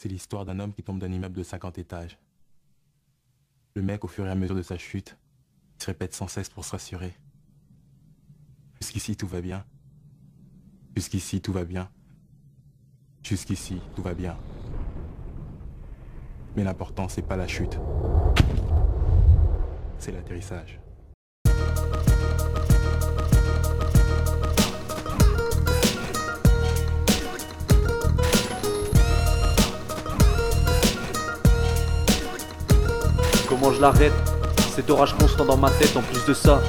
C'est l'histoire d'un homme qui tombe d'un immeuble de 50 étages. Le mec, au fur et à mesure de sa chute, se répète sans cesse pour se rassurer. Jusqu'ici, tout va bien. Jusqu'ici, tout va bien. Jusqu'ici, tout va bien. Mais l'important, c'est pas la chute. C'est l'atterrissage. L'arrête. Cet orage constant dans ma tête, en plus de ça,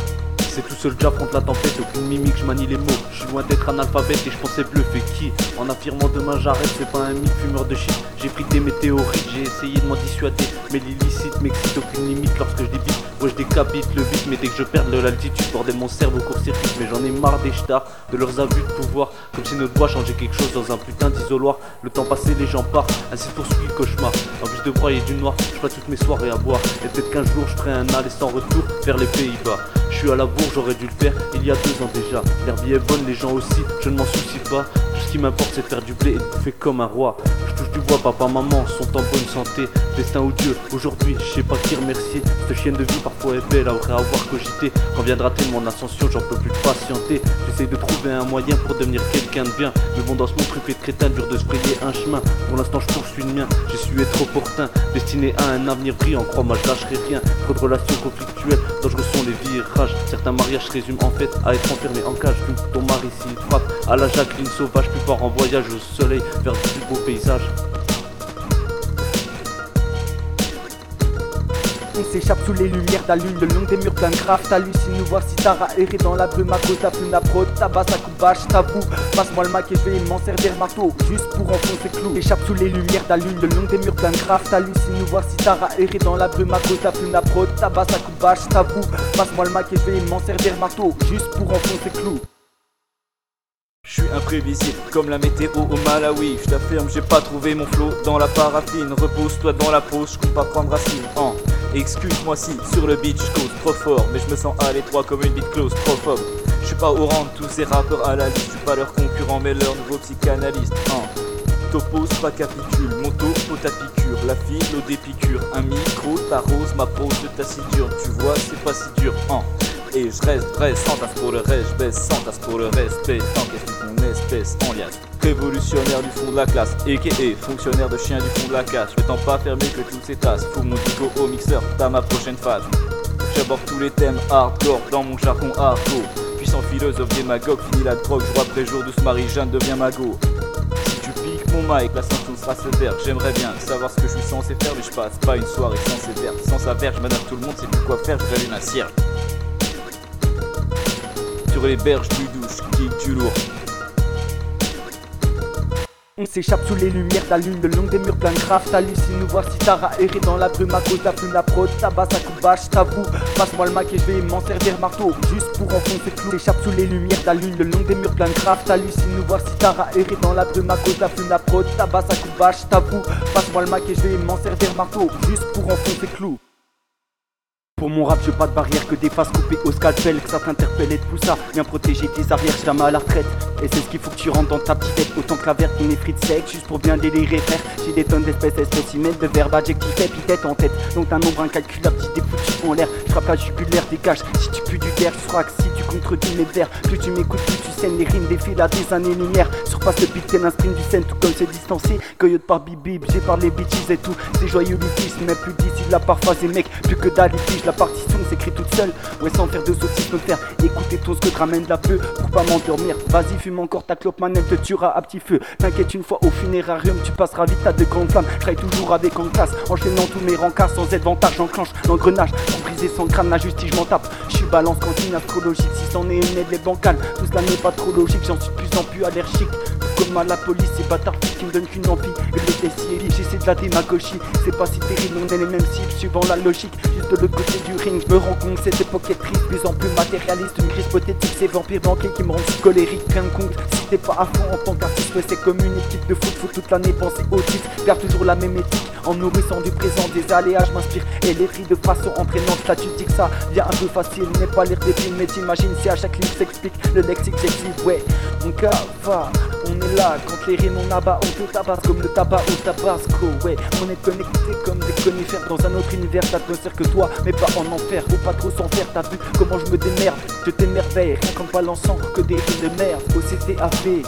seul j'affronte la tempête, aucune mimique, je manie les mots. Je suis loin d'être analphabète et je pensais bluffer qui? En affirmant demain j'arrête, c'est pas un mythe fumeur de shit. J'ai pris des météorites, j'ai essayé de m'en dissuader. Mais l'illicite m'excite aucune limite lorsque je débite. Ouais, je décapite le vide, mais dès que je perds de l'altitude, bordel mon cerveau court-circuit. Mais j'en ai marre des stars, de leurs abus de pouvoir. Comme si notre voix changeait quelque chose dans un putain d'isoloir. Le temps passé, les gens partent, ainsi poursuit le cauchemar. En plus de broyer du noir, je toutes mes soirées à boire. Et peut-être qu'un jour je ferai un aller sans retour vers les Pays-Bas. Je suis à la bourre, j'aurais dû le faire il y a deux ans déjà. L'herbe est bonne, les gens aussi, je ne m'en soucie pas. Ce qui m'importe c'est de faire du blé et de bouffer comme un roi. Je touche du bois, papa, maman sont en bonne santé. Destin ou Dieu, aujourd'hui, je sais pas qui remercier. Cette chienne de vie parfois est belle, après avoir cogité. Quand viendra-t-il mon ascension, j'en peux plus patienter. J'essaye de trouver un moyen pour devenir quelqu'un de bien. Mais bon, dans ce monde truffé de crétin, dur de se un chemin. Pour l'instant, je poursuis le mien, j'ai su être opportun. Destiné à un avenir brillant, crois-moi, je lâcherai rien. Trop de relations conflictuelles, dangereux sont les virages. Certains mariages se résument en fait à être enfermé en cage. Ton mari s'il frappe à la Jacqueline sauvage, plus en voyage au soleil vers de plus beaux paysages. On s'échappe sous les lumières de lune, le long des murs plein de graphes. T'hallucines nous voir si t'as dans la brume à cause ta plume prod, tabac, à coup bâche, t'avoue. Passe-moi le mac et m'en servir marteau, juste pour enfoncer clou. Échappe sous les lumières de lune, le long des murs plein de graphes. T'hallucines nous voir si t'as dans la brume à cause ta plume prod, tabac, à coup bâche, t'avoue. Passe-moi le mac et m'en servir marteau, juste pour enfoncer clou. Je suis imprévisible comme la météo au Malawi. Je t'affirme, j'ai pas trouvé mon flot dans la paraffine. Repose-toi dans la pause, je compte pas prendre racine. Oh. Excuse-moi si sur le beach je cause trop fort, mais je me sens à l'étroit comme une bite close, trop fort. Je suis pas au rang de tous ces rappeurs à la liste, je suis pas leur concurrent mais leur nouveau psychanalyste. Hein. Topos, pas capitule, mon topo ta piqûre, la fille l'eau des piqûres, un micro, t'arrose ma pose de ta dure, tu vois c'est pas si dur. Hein. Et je reste vrai sans tasse pour le reste, je baisse sans tasse pour le respect, ton espèce en liasse. Révolutionnaire du fond de la classe, a.k.a. fonctionnaire de chien du fond de la casse. Je temps pas fermer que toutes ces. Fous mon dico au mixeur, t'as ma prochaine phase. J'aborde tous les thèmes hardcore dans mon jargon hardcore. Puissant philosophe démagogue, fini la drogue, jour après jour, douce Marie-Jeanne devient mago. Si tu piques mon mic, la sanction sera sévère. J'aimerais bien savoir ce que je suis censé faire, mais je passe pas une soirée sans sévère. Sans sa verge, madame tout le monde sait plus quoi faire, je une cierge. Sur les berges du douche, kick du lourd. S'échappe sous les lumières la lune, le long des murs plein de graphes. T'hallucines nous voir si t'as erré dans la brume à cause la plume, la prod, tabac, à coup bâche, t'avoue. Passe-moi le mac et je vais m'en servir marteau, juste pour enfoncer clou. S'échappe sous les lumières la lune, le long des murs plein de graphes. T'hallucines nous voir si t'as erré dans la brume à cause la plume, la prod, tabac, à coup bâche, t'avoue. Passe-moi le mac et je vais m'en servir marteau, juste pour enfoncer clou. Pour mon rap, je pas de barrière que des faces coupées au scalpel, que ça t'interpelle et pousse à bien protéger tes arrières, jamais à la retraite. Et c'est ce qu'il faut que tu rentres dans ta petite tête, autant que la verte, est frites sec, juste pour bien délirer, frère. J'ai des tonnes d'espèces, spécimens, de verbes, adjectifs, épithètes en tête. Donc un nombre incalculable, petit des foutus en l'air. Je frappe la jugulaire, dégage. Si tu pues du terre, que si tu contredis mes vers. Plus tu m'écoutes, les rimes défilent à des années-lumière. Surpasse le beat, un sprint du scène, tout comme c'est distancé. Coyote par bibib, j'ai parlé bitches et tout. C'est joyeux litige, mais plus d'ici la parphase et mec, plus que d'alitige, la partition s'écrit toute seule. Ouais, sans faire de saucisses, me faire écouter tout ce que te ramène la peu pour pas m'endormir. Vas-y, fume encore ta clope, manette te tuera à petit feu. T'inquiète, une fois au funérarium, tu passeras vite à de grandes flammes. Je toujours avec en classe, enchaînant tous mes rencarts sans aide vantage, j'enclenche l'engrenage. Briser sans crâne, la justice, je m'en tape. Je suis balance signe astrologique, si c'en est une aide, les bancales. Tout cela n'est pas trop logique, j'en suis plus en plus allergique. Comme à la police, c'est bâtard qui me donne qu'une envie. Et le si j'essaie de la démagogie. C'est pas si terrible, on est les mêmes cibles, suivant la logique. Juste de l'autre côté du ring, je me rends compte, cette époque est plus en plus matérialiste. Une crise hypothétique, ces vampires banqués qui me rendent colérique. Rien compte, si t'es pas à fond en tant qu'artiste, c'est comme équipe de foot, faut toute l'année penser au titre. Garde toujours la même éthique, en nourrissant du présent des aléas, je m'inspire. Et les de façon entraînante, là tu dis que ça vient un peu facile, n'est pas l'air des films, mais t'imagines si à chaque ligne s'explique le lexique j'explique, ouais. Mon cas va, on est là. Quand les rimes on abat, on te tabasse comme le tabac au tabasco. Ouais, on est connecté comme des conifères dans un autre univers d'atmosphère que toi, mais pas en enfer. Faut pas trop s'en faire, t'as vu comment je me démerde. Je t'émerveille, rien qu'en balançant que des rimes de merde. OCTAV,